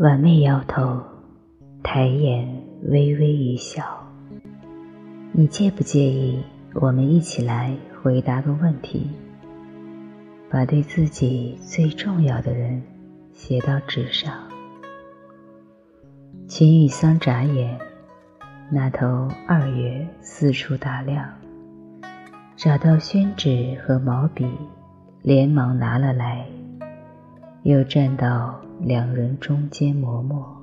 婉妹摇头，抬眼微微一笑。你介不介意我们一起来回答个问题？把对自己最重要的人写到纸上。秦雨桑眨眼，那头二月四处打量，找到宣纸和毛笔，连忙拿了来，又站到两人中间磨墨。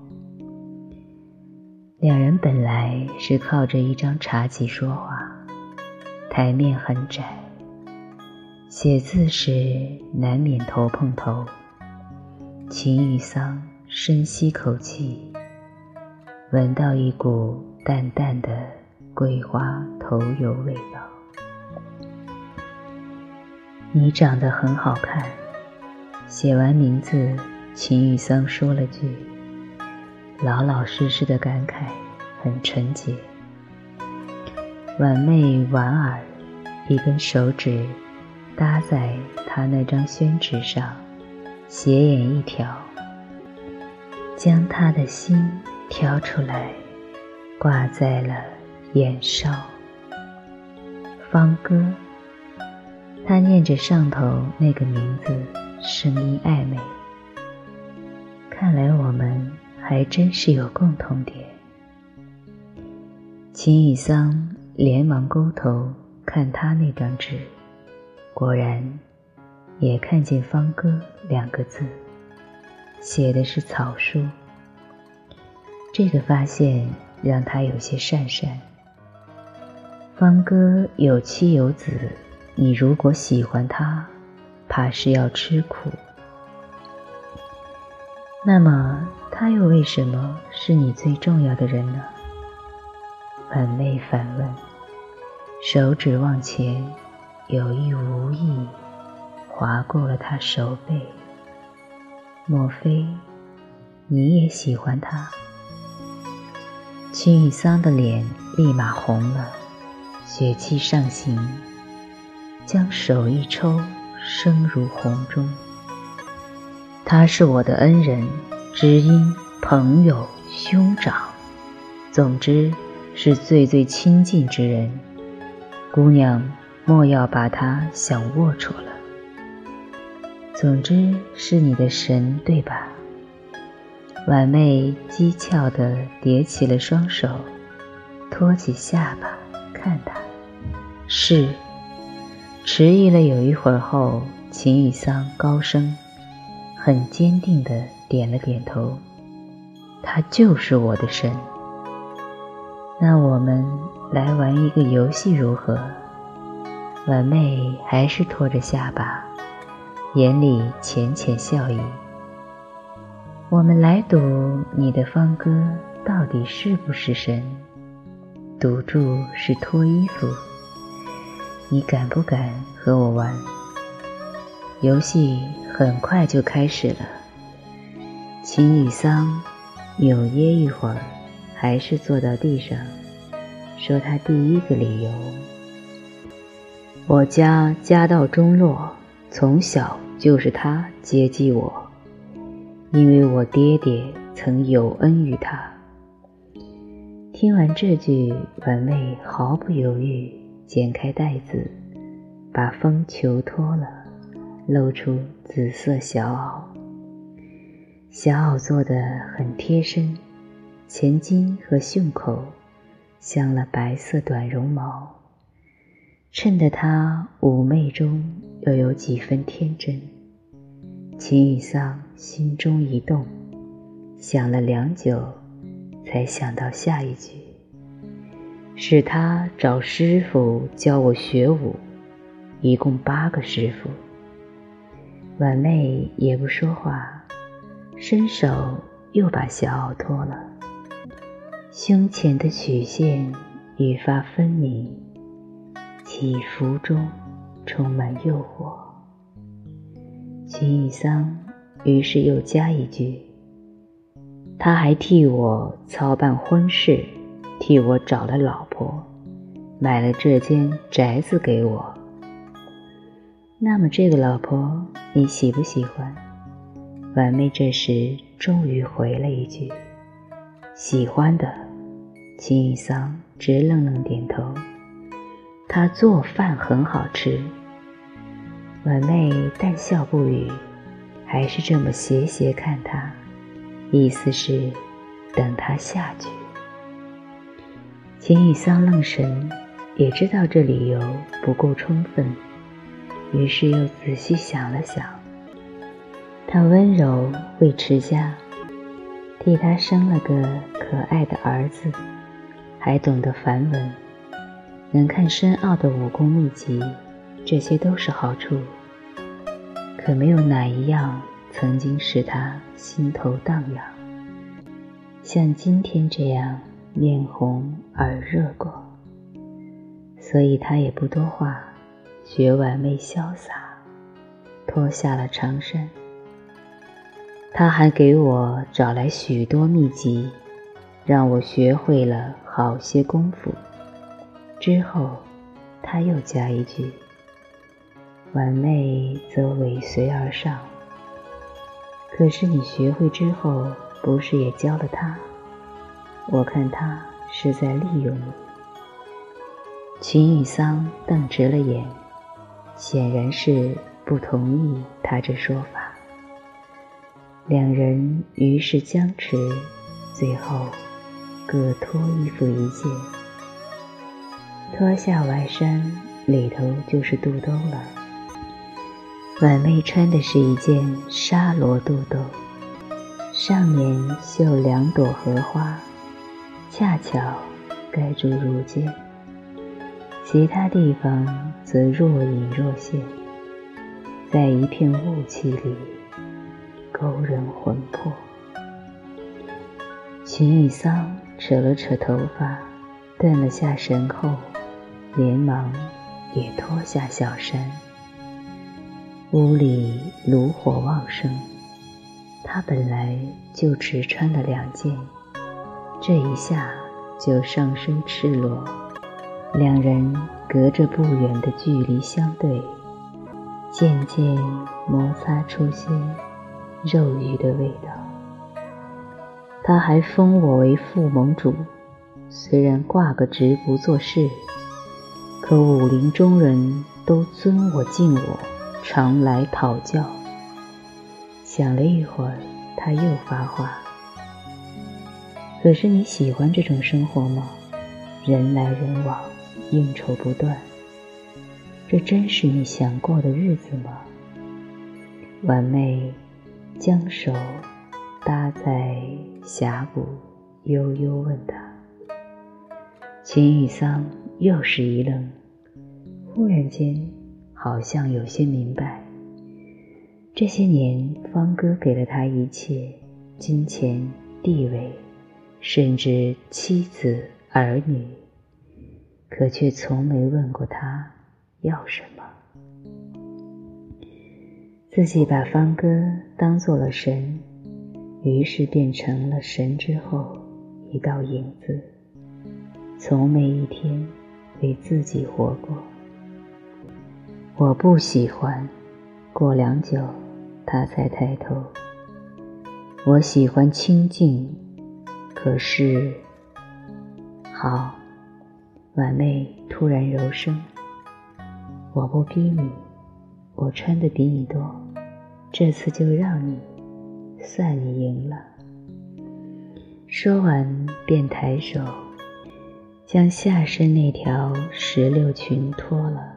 两人本来是靠着一张茶几说话，台面很窄，写字时难免头碰头。秦雨桑深吸口气。闻到一股淡淡的桂花头油味道。你长得很好看。写完名字，秦雨桑说了句，老老实实的感慨，很纯洁。婉妹莞尔，一根手指搭在他那张宣纸上，斜眼一挑，将他的心。挑出来，挂在了眼梢。方歌，他念着上头那个名字，声音暧昧。看来我们还真是有共同点。秦雨桑连忙勾头看他那张纸，果然也看见“方歌”两个字，写的是草书。这个发现让他有些讪讪。方哥有妻有子，你如果喜欢他，怕是要吃苦。那么他又为什么是你最重要的人呢？婉妹反问，手指往前，有意无意划过了他手背。莫非你也喜欢他？秦雨桑的脸立马红了，血气上行，将手一抽，声如洪钟。他是我的恩人、知音、朋友、兄长，总之是最最亲近之人。姑娘莫要把他想龌龊了。总之是你的神，对吧？婉妹讥诮地叠起了双手，托起下巴看他。是。迟疑了有一会儿后，秦雨桑高声、很坚定地点了点头。他就是我的神。那我们来玩一个游戏如何？婉妹还是托着下巴，眼里浅浅笑意。我们来赌你的方哥到底是不是神？赌注是脱衣服，你敢不敢和我玩？游戏很快就开始了。秦雨桑扭捏一会儿，还是坐到地上，说他第一个理由：我家家道中落，从小就是他接济我。因为我爹爹曾有恩于他。听完这句，婉妹毫不犹豫剪开带子，把风球脱了，露出紫色小袄。小袄做得很贴身，前襟和胸口镶了白色短绒毛，衬得她妩媚中又有几分天真。秦雨桑心中一动，想了良久，才想到下一句：“是他找师傅教我学武，一共八个师傅。”婉妹也不说话，伸手又把小袄脱了，胸前的曲线愈发分明，起伏中充满诱惑。秦雨桑于是又加一句：“他还替我操办婚事，替我找了老婆，买了这间宅子给我。那么这个老婆你喜不喜欢？”婉妹这时终于回了一句：“喜欢的。”秦雨桑直愣愣点头。他做饭很好吃。婉妹淡笑不语，还是这么斜斜看他，意思是等他下去。秦雨桑愣神，也知道这理由不够充分，于是又仔细想了想。他温柔为持家，替他生了个可爱的儿子，还懂得梵文，能看深奥的武功秘籍，这些都是好处。可没有哪一样曾经使他心头荡漾，像今天这样。面红耳热过，所以他也不多话，学婉妹潇洒，脱下了长衫。他还给我找来许多秘籍，让我学会了好些功夫。之后，他又加一句：“婉妹则尾随而上。”可是你学会之后，不是也教了他？我看他是在利用你。秦雨桑瞪直了眼，显然是不同意他这说法。两人于是僵持，最后各脱衣服一件，脱下外衫，里头就是肚兜了。婉妹穿的是一件纱罗肚兜，上面绣两朵荷花。恰巧盖住乳尖，其他地方则若隐若现，在一片雾气里勾人魂魄。秦雨桑扯了扯头发，顿了下神后，连忙也脱下小衫。屋里炉火旺盛，他本来就只穿了两件。这一下就上身赤裸，两人隔着不远的距离相对，渐渐摩擦出些肉欲的味道。他还封我为副盟主，虽然挂个职不做事，可武林中人都尊我敬我，常来讨教。想了一会儿，他又发话。可是你喜欢这种生活吗？人来人往，应酬不断，这真是你想过的日子吗？婉妹将手搭在峡谷，悠悠问他。秦雨桑又是一愣，忽然间好像有些明白。这些年，方哥给了他一切，金钱、地位。甚至妻子儿女，可却从没问过他要什么。自己把方哥当做了神，于是变成了神之后一道影子，从没一天为自己活过。我不喜欢。过良久，他才抬头。我喜欢清静。可是，好，婉妹突然柔声：“我不逼你，我穿的比你多，这次就让你，算你赢了。”说完，便抬手将下身那条石榴裙脱了。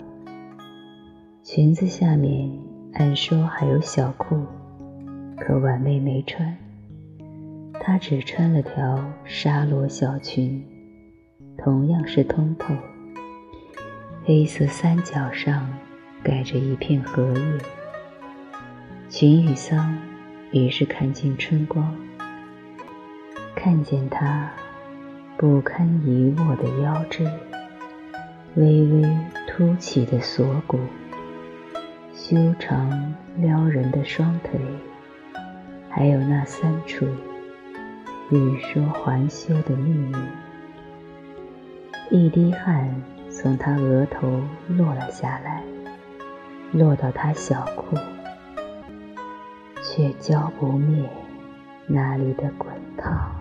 裙子下面按说还有小裤，可婉妹没穿。她只穿了条纱罗小裙，同样是通透，黑色三角上盖着一片荷叶。秦雨桑于是看见春光，看见她不堪一握的腰肢，微微凸起的锁骨，修长撩人的双腿，还有那三处。欲说还休的秘密，一滴汗从他额头落了下来，落到他小裤，却浇不灭那里的滚烫。